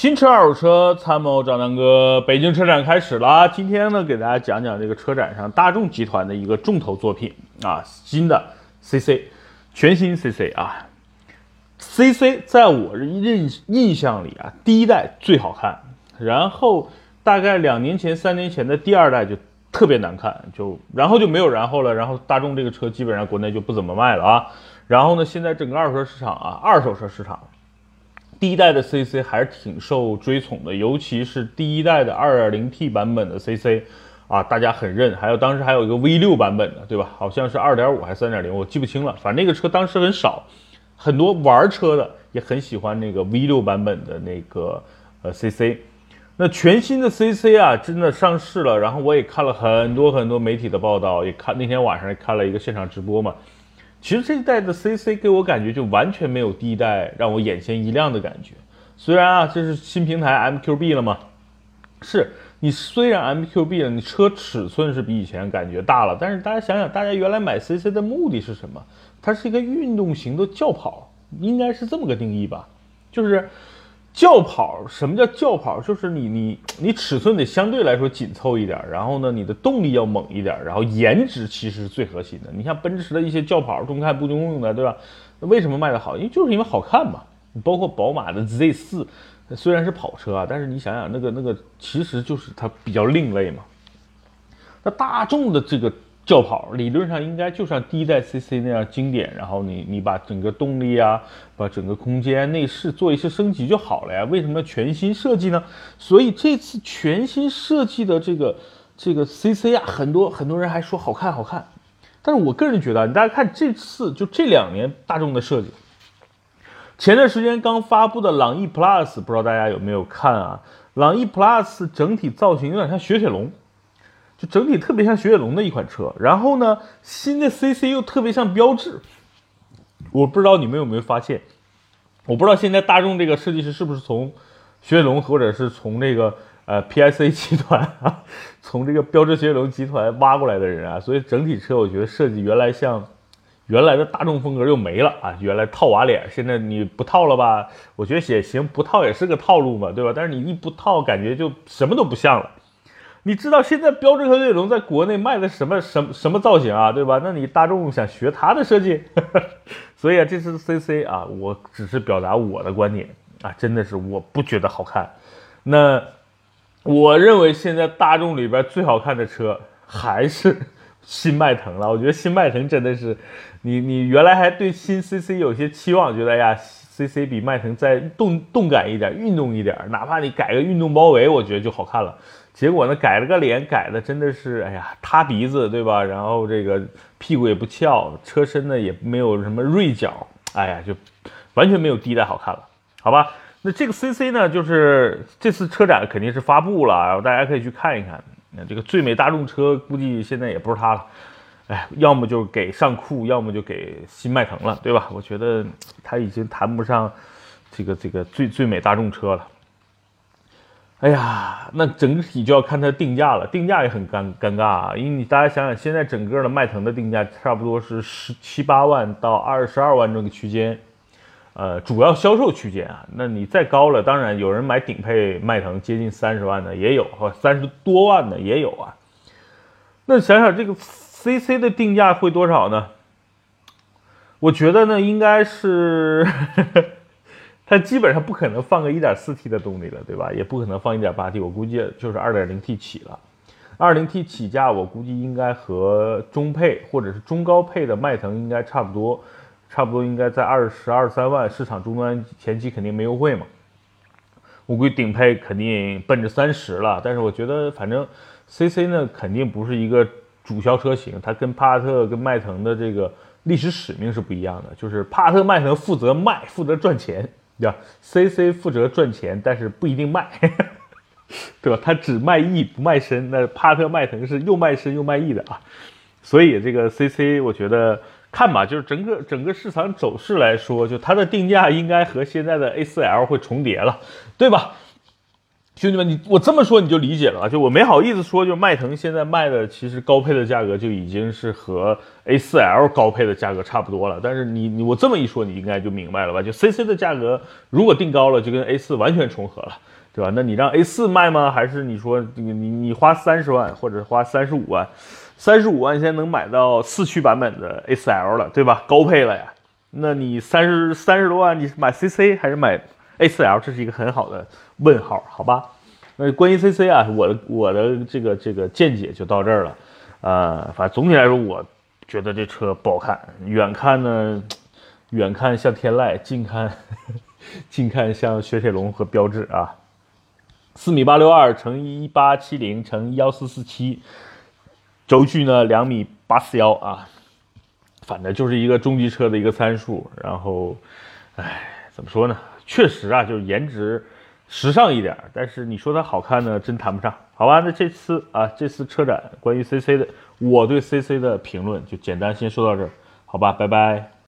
新车、二手车参谋张南哥，北京车展开始了。今天呢，给大家讲讲这个车展上大众集团的一个重头作品啊，新的 CC，全新 CC 啊。CC 在我印印象里啊，第一代最好看，然后大概两年前、三年前的第二代就特别难看，就然后就没有然后了。然后大众这个车基本上国内就不怎么卖了啊。然后呢，现在整个二手车市场啊，二手车市场。第一代的 CC 还是挺受追崇的，尤其是第一代的 2.0T 版本的 CC，啊，大家很认。还有当时还有一个 V6 版本的，对吧？好像是2.5还是3.0，我记不清了。反正那个车当时很少，很多玩车的也很喜欢那个 V6 版本的那个呃 CC。那全新的 CC 啊，真的上市了。然后我也看了很多很多媒体的报道，也看那天晚上也看了一个现场直播嘛。其实这一代的 CC 给我感觉就完全没有第一代让我眼前一亮的感觉。虽然啊，这是新平台 MQB 了嘛，是你虽然 MQB 了，你车尺寸是比以前感觉大了，但是大家想想，大家原来买 CC 的目的是什么？它是一个运动型的轿跑，应该是这么个定义吧，就是。轿跑，什么叫轿跑？就是你你你尺寸得相对来说紧凑一点，然后呢，你的动力要猛一点，然后颜值其实是最核心的。你像奔驰的一些轿跑，中看不中用的，对吧？那为什么卖得好？因为就是因为好看嘛。你包括宝马的 Z 四，虽然是跑车啊，但是你想想那个那个，其实就是它比较另类嘛。那大众的这个。轿跑理论上应该就像第一代 CC 那样经典，然后你你把整个动力啊，把整个空间内饰做一些升级就好了呀。为什么要全新设计呢？所以这次全新设计的这个这个 CC 啊，很多很多人还说好看好看。但是我个人觉得，你大家看这次就这两年大众的设计，前段时间刚发布的朗逸 Plus，不知道大家有没有看啊？朗逸 Plus 整体造型有点像雪铁龙。就整体特别像雪铁龙的一款车，然后呢，新的 CC 又特别像标致。我不知道你们有没有发现，我不知道现在大众这个设计师是不是从雪铁龙或者是从这个呃 PSA 集团啊，从这个标致雪铁龙集团挖过来的人啊，所以整体车我觉得设计原来像原来的大众风格又没了啊，原来套娃脸，现在你不套了吧？我觉得也行，不套也是个套路嘛，对吧？但是你一不套，感觉就什么都不像了。你知道现在标志和雪铁龙在国内卖的什么什么什么造型啊，对吧？那你大众想学它的设计，所以啊，这次 CC 啊，我只是表达我的观点啊，真的是我不觉得好看。那我认为现在大众里边最好看的车还是新迈腾了。我觉得新迈腾真的是，你你原来还对新 CC 有些期望，觉得哎呀，CC 比迈腾再动动感一点，运动一点，哪怕你改个运动包围，我觉得就好看了。结果呢，改了个脸，改的真的是，哎呀，塌鼻子，对吧？然后这个屁股也不翘，车身呢也没有什么锐角，哎呀，就完全没有第一代好看了，好吧？那这个 CC 呢，就是这次车展肯定是发布了，然后大家可以去看一看。那这个最美大众车估计现在也不是它了，哎，要么就给尚酷，要么就给新迈腾了，对吧？我觉得它已经谈不上这个这个最最美大众车了。哎呀，那整体就要看它定价了，定价也很尴尴尬啊，因为你大家想想，现在整个的迈腾的定价差不多是十七八万到二十二万这个区间，呃，主要销售区间啊，那你再高了，当然有人买顶配迈腾接近三十万的也有，或三十多万的也有啊。那想想这个 CC 的定价会多少呢？我觉得呢，应该是。它基本上不可能放个 1.4T 的动力了，对吧？也不可能放 1.8T，我估计就是 2.0T 起了。2.0T 起价，我估计应该和中配或者是中高配的迈腾应该差不多，差不多应该在二十二三万，市场终端前期肯定没优惠嘛。我估计顶配肯定奔着三十了，但是我觉得反正 CC 呢肯定不是一个主销车型，它跟帕萨特跟迈腾的这个历史使命是不一样的，就是帕萨特迈腾负责卖，负责赚钱。对吧？CC 负责赚钱，但是不一定卖，对吧？他只卖艺不卖身。那帕萨特迈腾是又卖身又卖艺的啊，所以这个 CC 我觉得看吧，就是整个整个市场走势来说，就它的定价应该和现在的 A4L 会重叠了，对吧？兄弟们，你我这么说你就理解了啊，就我没好意思说，就迈腾现在卖的其实高配的价格就已经是和 A4L 高配的价格差不多了。但是你你我这么一说，你应该就明白了吧？就 CC 的价格如果定高了，就跟 A4 完全重合了，对吧？那你让 A4 卖吗？还是你说你你你花三十万或者花三十五万，三十五万现在能买到四驱版本的 A4L 了，对吧？高配了呀。那你三十三十多万，你是买 CC 还是买 A4L？这是一个很好的。问号，好吧，那关于 CC 啊，我的我的这个这个见解就到这儿了，呃，反正总体来说，我觉得这车不好看，远看呢，远看像天籁，近看 近看像雪铁龙和标致啊，四米八六二乘一八七零乘幺四四七，轴距呢两米八四幺啊，反正就是一个中级车的一个参数，然后，哎，怎么说呢？确实啊，就是颜值。时尚一点，但是你说它好看呢，真谈不上，好吧？那这次啊，这次车展关于 CC 的，我对 CC 的评论就简单先说到这儿，好吧？拜拜。